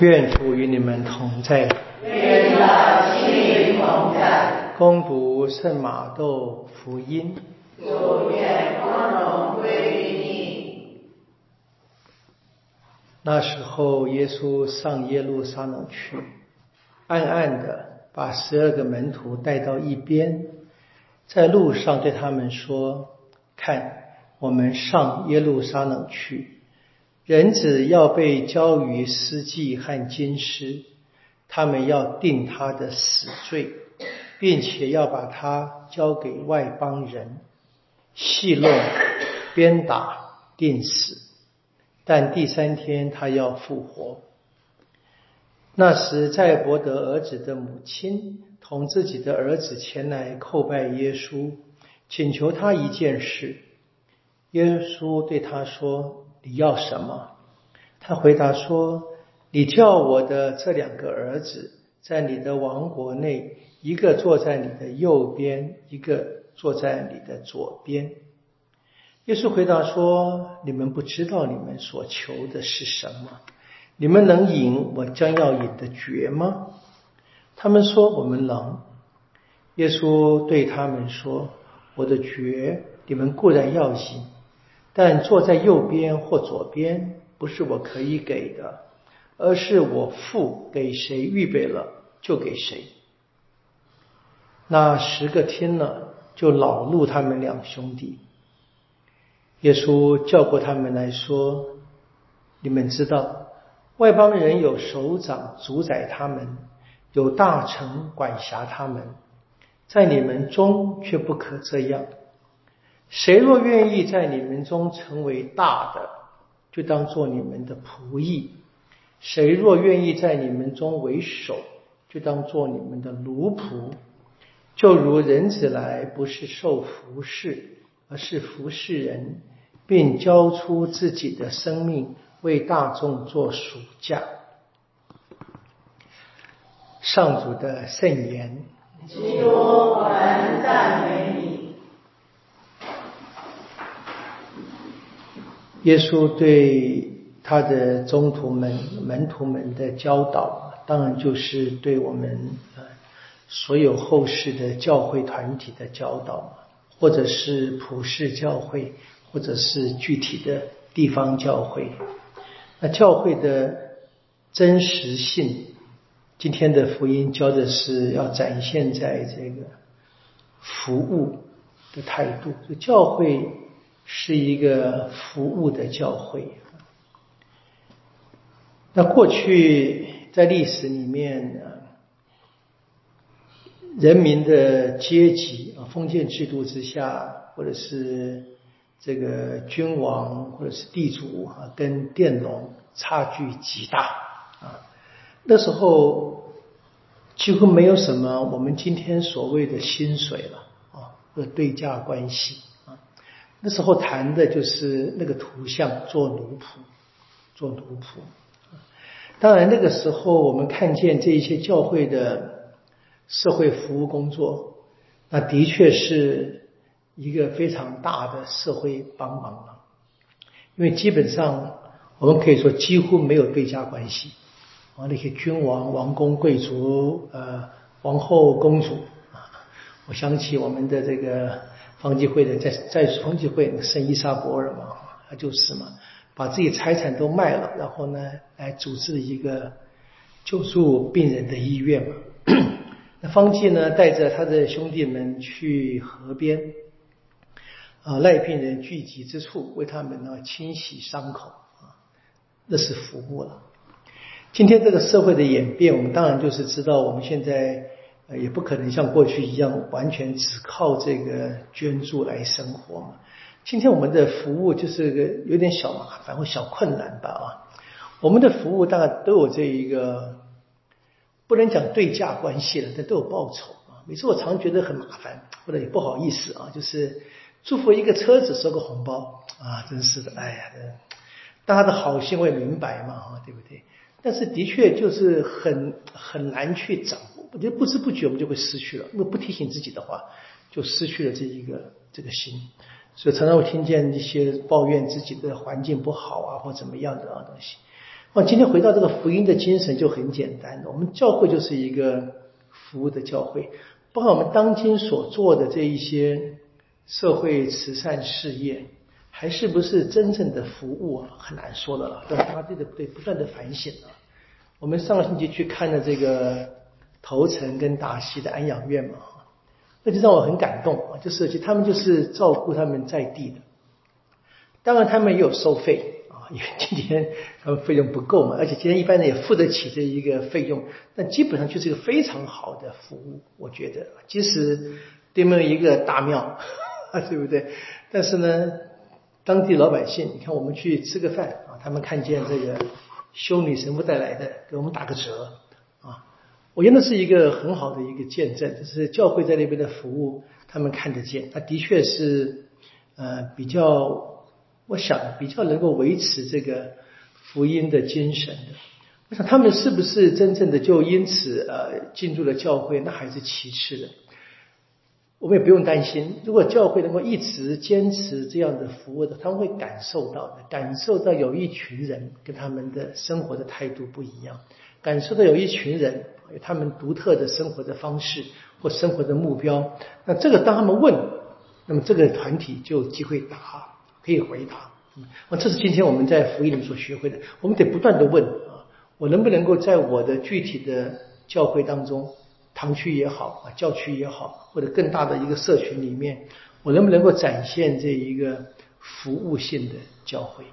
愿主与你们同在。愿他心同在。攻读圣马窦福音。主愿光荣归于你。那时候，耶稣上耶路撒冷去，暗暗的把十二个门徒带到一边，在路上对他们说：“看，我们上耶路撒冷去。”人子要被交于司祭和经师，他们要定他的死罪，并且要把他交给外邦人戏弄、鞭打、定死。但第三天他要复活。那时，在伯德儿子的母亲同自己的儿子前来叩拜耶稣，请求他一件事。耶稣对他说。你要什么？他回答说：“你叫我的这两个儿子在你的王国内，一个坐在你的右边，一个坐在你的左边。”耶稣回答说：“你们不知道你们所求的是什么？你们能饮我将要饮的爵吗？”他们说：“我们能。”耶稣对他们说：“我的爵，你们固然要饮。”但坐在右边或左边，不是我可以给的，而是我父给谁预备了就给谁。那十个听了，就恼怒他们两兄弟。耶稣叫过他们来说：“你们知道，外邦人有首长主宰他们，有大臣管辖他们，在你们中却不可这样。”谁若愿意在你们中成为大的，就当做你们的仆役；谁若愿意在你们中为首，就当做你们的奴仆。就如人子来，不是受服侍，而是服侍人，并交出自己的生命为大众做赎价。上主的圣言。基督，我们赞美你。耶稣对他的宗徒们、门徒们的教导，当然就是对我们所有后世的教会团体的教导，或者是普世教会，或者是具体的地方教会。那教会的真实性，今天的福音教的是要展现在这个服务的态度，就教会。是一个服务的教会。那过去在历史里面，人民的阶级啊，封建制度之下，或者是这个君王或者是地主啊，跟佃农差距极大啊。那时候几乎没有什么我们今天所谓的薪水了啊，和对价关系。那时候谈的就是那个图像做奴仆，做奴仆。当然那个时候我们看见这一些教会的社会服务工作，那的确是一个非常大的社会帮忙了。因为基本上我们可以说几乎没有对家关系啊，那些君王、王公、贵族、呃王后、公主啊，我想起我们的这个。方济会的在在方济会圣伊莎伯尔嘛，他就是嘛，把自己财产都卖了，然后呢来组织一个救助病人的医院嘛。那方济呢带着他的兄弟们去河边，啊赖病人聚集之处为他们呢清洗伤口啊，那是服务了。今天这个社会的演变，我们当然就是知道我们现在。呃，也不可能像过去一样完全只靠这个捐助来生活嘛。今天我们的服务就是个有点小麻烦或小困难吧啊。我们的服务大概都有这一个，不能讲对价关系了，但都有报酬啊。每次我常觉得很麻烦，或者也不好意思啊，就是祝福一个车子收个红包啊，真是的，哎呀，大家的好心我也明白嘛啊，对不对？但是的确就是很很难去掌握。我觉得不知不觉我们就会失去了，如果不提醒自己的话，就失去了这一个这个心。所以常常会听见一些抱怨自己的环境不好啊，或怎么样的东西。那今天回到这个福音的精神就很简单，我们教会就是一个服务的教会，包括我们当今所做的这一些社会慈善事业，还是不是真正的服务啊？很难说的了，大家对的对不断的反省啊。我们上个星期去看了这个头城跟达西的安养院嘛，那就让我很感动啊，就是他们就是照顾他们在地的，当然他们也有收费啊。因为今天他们费用不够嘛，而且今天一般人也付得起这一个费用，但基本上就是一个非常好的服务，我觉得，即使对面一个大庙，对不对？但是呢，当地老百姓，你看我们去吃个饭啊，他们看见这个修女神父带来的，给我们打个折，我觉得是一个很好的一个见证，就是教会在那边的服务，他们看得见，他的确是呃比较。我想比较能够维持这个福音的精神的，我想他们是不是真正的就因此呃进入了教会，那还是其次的。我们也不用担心，如果教会能够一直坚持这样的服务的，他们会感受到的，感受到有一群人跟他们的生活的态度不一样，感受到有一群人有他们独特的生活的方式或生活的目标。那这个当他们问，那么这个团体就有机会答。可以回答，嗯，这是今天我们在福音里所学会的。我们得不断的问啊，我能不能够在我的具体的教会当中，堂区也好啊，教区也好，或者更大的一个社群里面，我能不能够展现这一个服务性的教会？